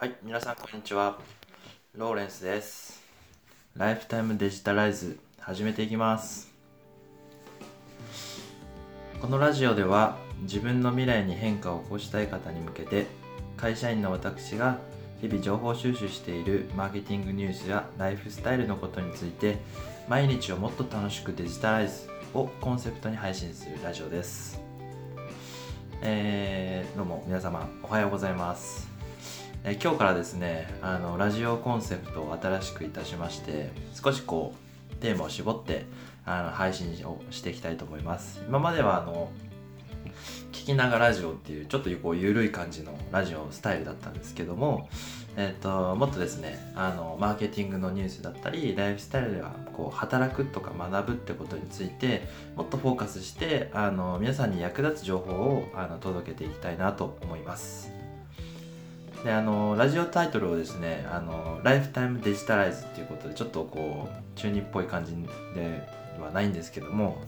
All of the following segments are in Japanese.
はい、皆さんこんにちは。ローレンスです。ライフタイムデジタライズ始めていきます。このラジオでは自分の未来に変化を起こしたい方に向けて会社員の私が日々情報収集しているマーケティングニュースやライフスタイルのことについて毎日をもっと楽しくデジタライズをコンセプトに配信するラジオです。えー、どうも皆様おはようございます。え今日からですねあのラジオコンセプトを新しくいたしまして少しこうテーマを絞ってあの配信をしていきたいと思います。今まではあの聞きながらラジオっていうちょっとこう緩い感じのラジオスタイルだったんですけどもえっともっとですねあのマーケティングのニュースだったりライフスタイルではこう働くとか学ぶってことについてもっとフォーカスしてあの皆さんに役立つ情報をあの届けていきたいなと思います。であのラジオタイトルをですねあの「ライフタイムデジタライズ」っていうことでちょっとこう中二っぽい感じではないんですけども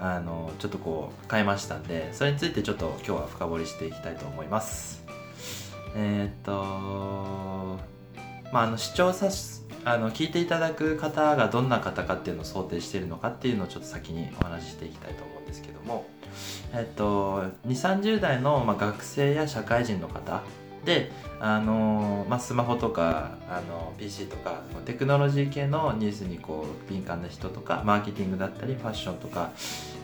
あのちょっとこう変えましたんでそれについてちょっと今日は深掘りしていきたいと思います。えーっとまああの視聴者あの聞いていただく方がどんな方かっていうのを想定しているのかっていうのをちょっと先にお話ししていきたいと思うんですけどもえっと2 3 0代の、まあ、学生や社会人の方であのまあ、スマホとかあの PC とかテクノロジー系のニュースにこう敏感な人とかマーケティングだったりファッションとか、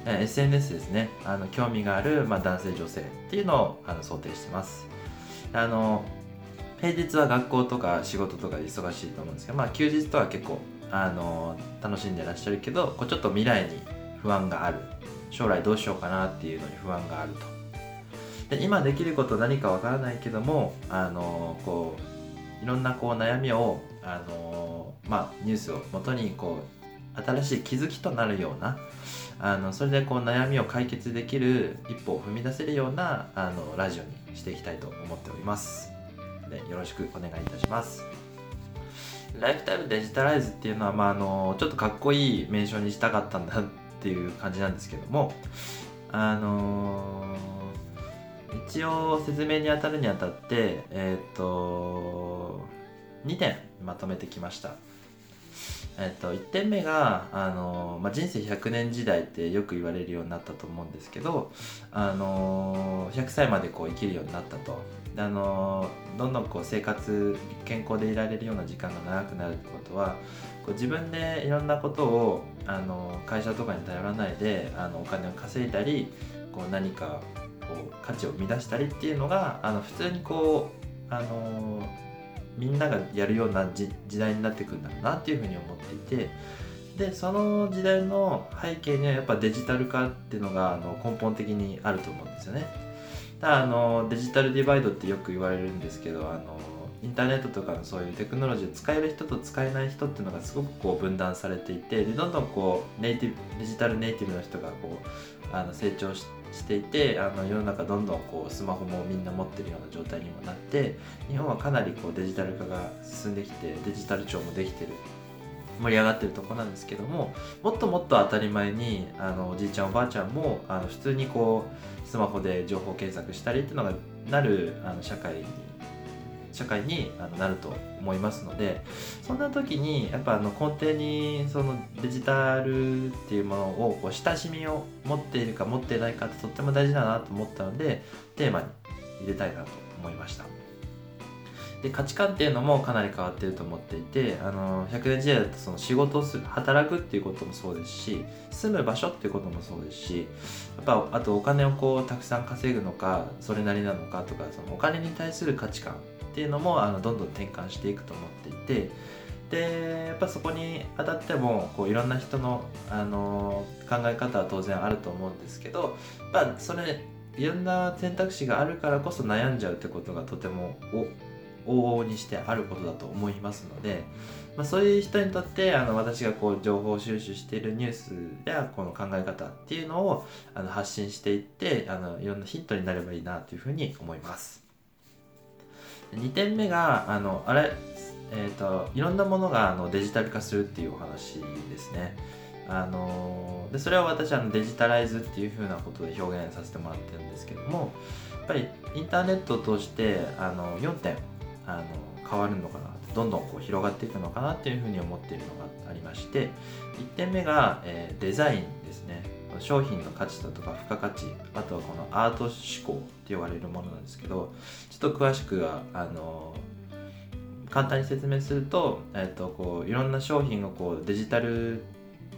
え SNS ですね。あの興味がある、まあ、男性女性っていうのをあの想定してます。あの平日は学校とか仕事とかで忙しいと思うんですけど、まあ、休日とは結構あの楽しんでらっしゃるけどこうちょっと未来に不安がある。将来どうしようかなっていうのに不安があると。で今できること何かわからないけどもあのこういろんなこう悩みをあの、まあ、ニュースをもとにこう新しい気づきとなるようなあのそれでこう悩みを解決できる一歩を踏み出せるようなあのラジオにしていきたいと思っております。でよろしくお願いいたします。ライフタイムデジタライズっていうのは、まあ、あのちょっとかっこいい名称にしたかったんだっていう感じなんですけどもあの一応説明に当たるにあたってえっ、と2点まとめてきました。えっと、1点目があの、まあ、人生100年時代ってよく言われるようになったと思うんですけどあの100歳までこう生きるようになったと。あのどんどんこう生活健康でいられるような時間が長くなるってことはこう自分でいろんなことをあの会社とかに頼らないであのお金を稼いだりこう何かこう価値を生み出したりっていうのがあの普通にこうあのみんながやるようなじ時代になってくるんだろうなっていうふうに思っていてでその時代の背景にはやっぱデジタル化っていうのがあの根本的にあると思うんですよね。だあのデジタルディバイドってよく言われるんですけどあのインターネットとかのそういうテクノロジーを使える人と使えない人っていうのがすごくこう分断されていてでどんどんこうネイティブデジタルネイティブの人がこうあの成長ししていてあの世の中どんどんこうスマホもみんな持ってるような状態にもなって日本はかなりこうデジタル化が進んできてデジタル庁もできてる盛り上がってるとこなんですけどももっともっと当たり前にあのおじいちゃんおばあちゃんもあの普通にこうスマホで情報検索したりっていうのがなるあの社会に社会になると思いますのでそんな時にやっぱあの根底にそのデジタルっていうものをこう親しみを持っているか持っていないかってとっても大事だなと思ったのでテーマに入れたいなと思いました。で価値観っていうのもかなり変わってると思っていてあの100年時代だとその仕事をする働くっていうこともそうですし住む場所っていうこともそうですしやっぱあとお金をこうたくさん稼ぐのかそれなりなのかとかそのお金に対する価値観っていうのもあのどんどん転換していくと思っていてでやっぱそこに当たってもこういろんな人の、あの考え方は当然あると思うんですけど、まあ、それいろんな選択肢があるからこそ悩んじゃうってことがとても往々にしてあることだと思いますので、まあ、そういう人にとってあの私がこう情報収集しているニュースやこの考え方っていうのをあの発信していってあのいろんなヒントになればいいなというふうに思います。2点目があのあれ、えーと、いろんなものがあのデジタル化するっていうお話ですね。あのでそれは私あのデジタライズっていうふうなことで表現させてもらってるんですけどもやっぱりインターネットを通してあの4点あの変わるのかなどんどんこう広がっていくのかなっていうふうに思っているのがありまして1点目が、えー、デザインですね。商品の価値だとか付加価値あとはこのアート思考って呼ばれるものなんですけどちょっと詳しくはあの簡単に説明すると,、えー、とこういろんな商品をこうデジタル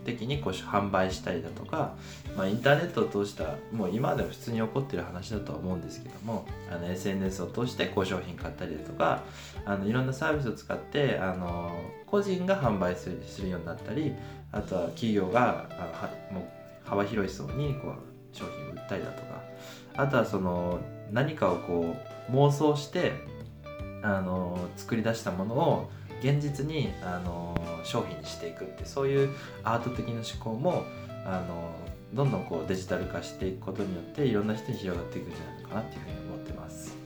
的にこう販売したりだとか、まあ、インターネットを通したもう今でも普通に起こってる話だとは思うんですけどもあの SNS を通してこう商品買ったりだとかあのいろんなサービスを使ってあの個人が販売するするようになったりあとは企業があはもう幅広い層にこう商品を売ったりだとかあとはその何かをこう妄想してあの作り出したものを現実にあの商品にしていくってそういうアート的な思考もあのどんどんこうデジタル化していくことによっていろんな人に広がっていくんじゃないのかなっていうふうに思ってます。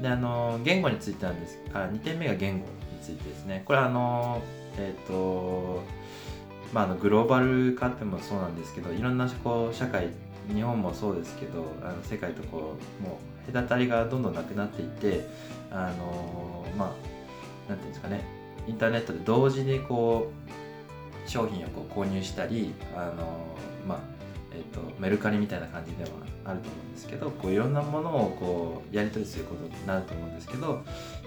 であの言語についてなんですあ2点目が言語についてですね。これあのえっ、ー、とまあ、あのグローバル化ってもそうなんですけどいろんなこう社会日本もそうですけどあの世界とこうもう隔たりがどんどんなくなっていってあのまあ何ていうんですかね。インターネットで同時にこう商品をこう購入したりあのまあえっと、メルカリみたいな感じではあると思うんですけどこういろんなものをこうやり取りすることになると思うんですけど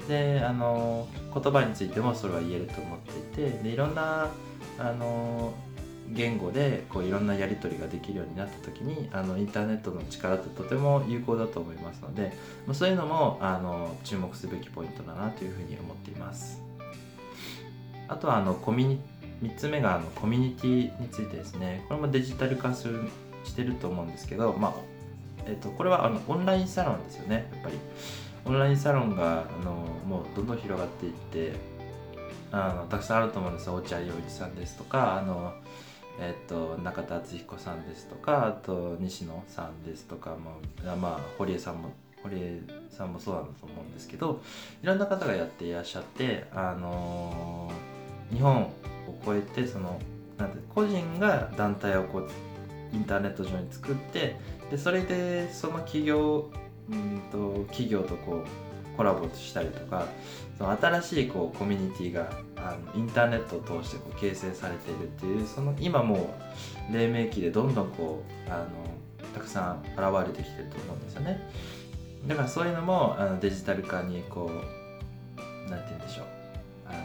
であの言葉についてもそれは言えると思っていてでいろんなあの言語でこういろんなやり取りができるようになった時にあのインターネットの力ってとても有効だと思いますのでまあそういうのもあの注目すべきポイントだなというふうに思っています。あとはあのコミュニ3つ目があのコミュニティについてですね。これもデジタル化するしてると思うんですけど、まあえっと、これはあのオンラインサロンですよね。やっぱり。オンラインサロンがあのもうどんどん広がっていってあのたくさんあると思うんです落合陽一さんですとかあのえっと、中田敦彦さんですとかあと西野さんですとかも、まあ、堀江さんも堀江さんもそうなんだと思うんですけどいろんな方がやっていらっしゃって、あのー、日本を超えてそのなんて個人が団体をこうインターネット上に作ってでそれでその企業うん。と企業とこうコラボしたりとかその新しいこうコミュニティがあのインターネットを通してこう形成されているっていうその今もう黎明期でどんどんこうあのたくさん現れてきてると思うんですよね。だからそういうのもあのデジタル化にこうなんて言うんでしょう。あの、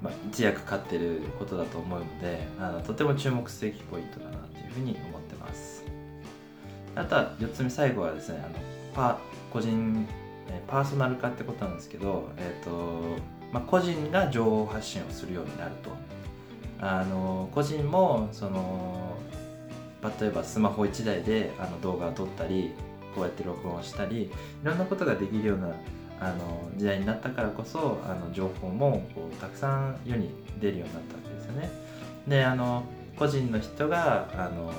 まあ、一役買ってることだと思うのであのとても注目すべきポイントだなというふうに思ってます。あとは4つ目最後はですねあのパ個人パーソナル化ってことなんですけど、えーとまあ、個人が情報発信をするようになるとあの個人もその例えばスマホ1台であの動画を撮ったりこうやって録音したりいろんなことができるようなあの時代になったからこそあの情報もこうたくさん世に出るようになったわけですよね。であの個人の人があの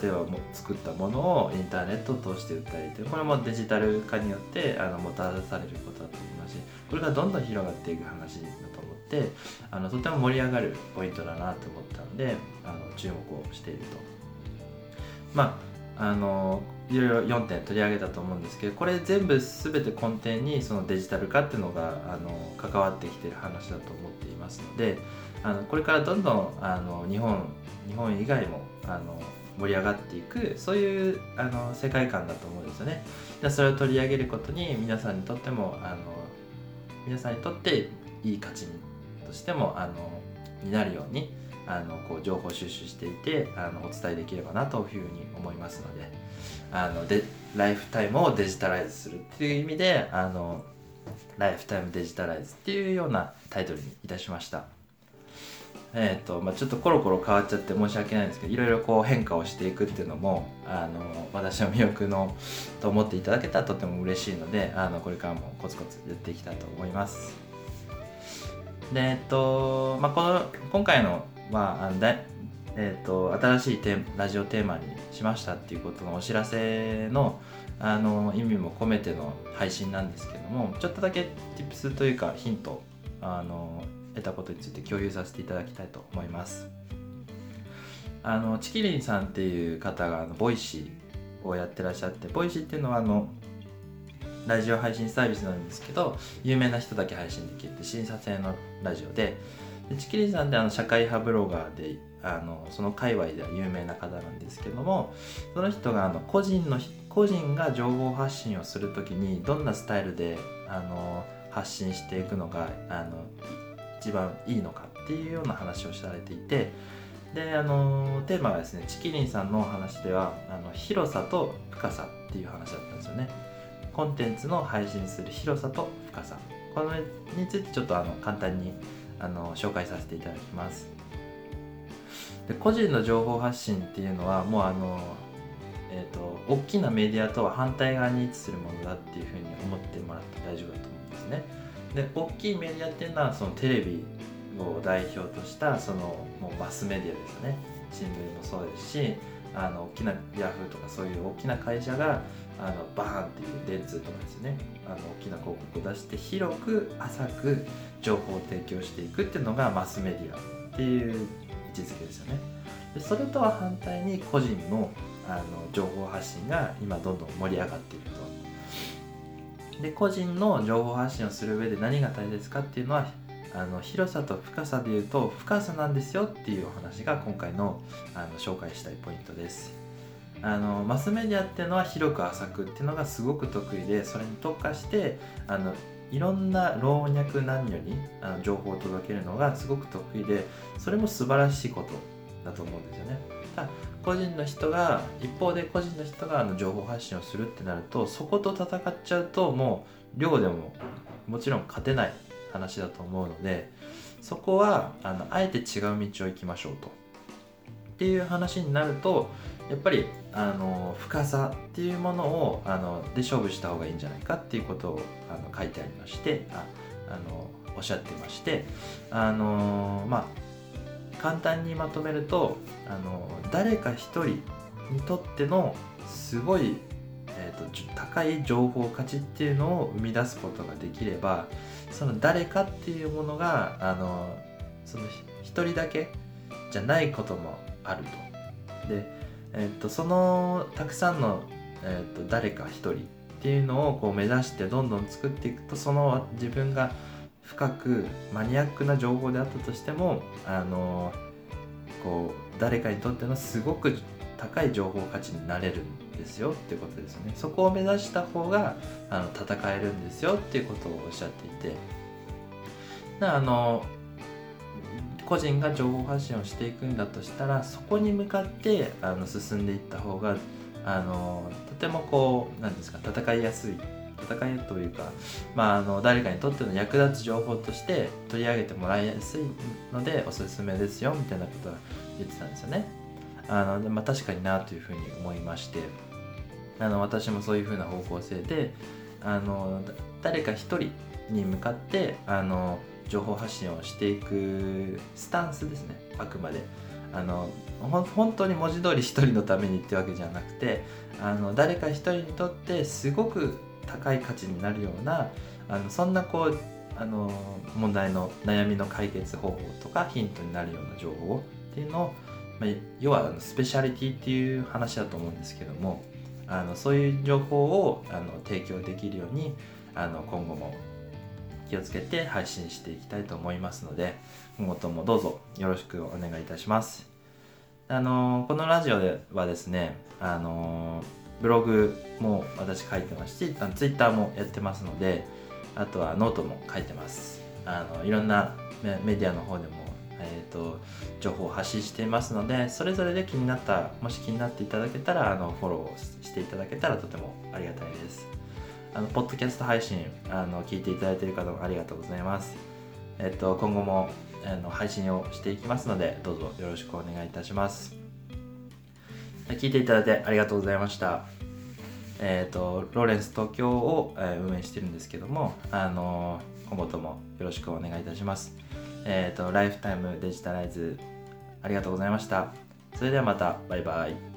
例えばも作ったものをインターネットを通して売ったりというこれもデジタル化によってあのもたらされることだと思いますしこれがどんどん広がっていく話だと思ってあのとても盛り上がるポイントだなと思ったのであの注目をしていると。まああのいろいろ4点取り上げたと思うんですけどこれ全部全て根底にそのデジタル化っていうのがあの関わってきてる話だと思っていますのであのこれからどんどんあの日本日本以外もあの盛り上がっていくそういうあの世界観だと思うんですよね。でそれを取り上げることに皆さんにとってもあの皆さんにとっていい価値としてもあのになるようにあのこう情報収集していてあのお伝えできればなというふうに思いますのであのでライフタイムをデジタライズするっていう意味であのライフタイムデジタライズっていうようなタイトルにいたしました。えーとまあ、ちょっとコロコロ変わっちゃって申し訳ないんですけどいろいろこう変化をしていくっていうのもあの私の魅力のと思っていただけたらとても嬉しいのであのこれからもコツコツやっていきたいと思います。でえっと、まあ、この今回の,、まああのだえっと、新しいテラジオテーマにしましたっていうことのお知らせのあの意味も込めての配信なんですけどもちょっとだけ tips というかヒントあの得たことについて共有させていただきたいと思います。あのちきりんさんっていう方があの Voicy をやってらっしゃって Voicy っていうのはあのラジオ配信サービスなんですけど有名な人だけ配信できるって審査制のラジオで。でちきりんさんってあの社会派ブロガーであのその界隈では有名な方なんですけどもその人があの個人の個人が情報発信をする時にどんなスタイルであの発信していくのがあの一番いいのかっていうような話をされていてであのテーマがですねチキリンさんのお話ではあの広さと深さっていう話だったんですよね。コンテンツの配信する広さと深さ。これについてちょっとあの簡単にあの紹介させていただきます。で個人の情報発信っていうのはもうあのえーと、大きなメディアとは反対側に位置するものだっていうふうに思ってもらって大丈夫だと思うんですね。で大きいメディアっていうのはそのテレビを代表としたそのもうマスメディアですよね。新聞もそうですしあの大きなヤフーとかそういう大きな会社があのバーンっていう電通とかですね。あの大きな広告を出して広く浅く情報を提供していくっていうのがマスメディアっていう位置づけですよね。でそれとは反対に個人のあの情報発信が今どんどん盛り上がっていると。で個人の情報発信をする上で何が大切かっていうのはあの広さと深さで言うと深さなんですよっていうお話が今回のあの紹介したいポイントですあのマスメディアっていうのは広く浅くっていうのがすごく得意でそれに特化してあのいろんな老若男女にあの情報を届けるのがすごく得意でそれも素晴らしいことだと思うんですよね。個人の人が一方で個人の人があの情報発信をするってなるとそこと戦っちゃうともう量でももちろん勝てない話だと思うのでそこはあのあえて違う道を行きましょうと。っていう話になるとやっぱりあの深さっていうものをあので勝負した方がいいんじゃないかっていうことをあの書いてありましてああのおっしゃってましてあのまあ簡単にまとめるとあの誰か一人にとってのすごい、えーと、高い情報価値っていうのを生み出すことができればその誰かっていうものがあのその一人だけじゃないこともあると。で、えーと、そのたくさんの、えーと誰か一人っていうのをこう目指してどんどん作っていくとその自分が深くマニアックな情報であったとしてもあのこう誰かにとってのすごく高い情報価値になれるんですよっていうことですね。そこを目指した方があの戦えるんですよっていうことをおっしゃっていて。あの個人が情報発信をしていくんだとしたらそこに向かってあの進んでいった方があのとてもこうなんですか戦いやすい。戦いというか、まあ、あの誰かにとっての役立つ情報として取り上げてもらいやすいのでおすすめですよみたいなことは言ってたんですよね。あのまあ、確かになというふうに思いましてあの私もそういうふうな方向性であの誰か一人に向かってあの情報発信をしていくスタンスですねあくまで。あの本当に文字通り一人のためにってわけじゃなくてあの誰か一人にとってすごく高い価値になるようなあのそんなこうあの問題の悩みの解決方法とかヒントになるような情報っていうのを、まあ、要はスペシャリティっていう話だと思うんですけどもあのそういう情報をあの提供できるようにあの今後も気をつけて配信していきたいと思いますので今後ともどうぞよろしくお願いいたします。あのこのラジオではですねあのブログも私書いてますしツイッターもやってますのであとはノートも書いてます。あのいろんなメディアの方でも、えーと、情報を発信していますのでそれぞれで気になったもし気になっていただけたらあのフォローしていただけたらとてもありがたいです。あのポッドキャスト配信あの聞いていただいている方もありがとうございます。えっ、と今後もあの配信をしていきますのでどうぞよろしくお願いいたします。聞いていただいてありがとうございました。えっ、ー、と、ローレンス東京を、え、運営してるんですけども、あの、今後ともよろしくお願いいたします。えっ、と、ライフタイムデジタライズ、ありがとうございました。それではまた、バイバイ。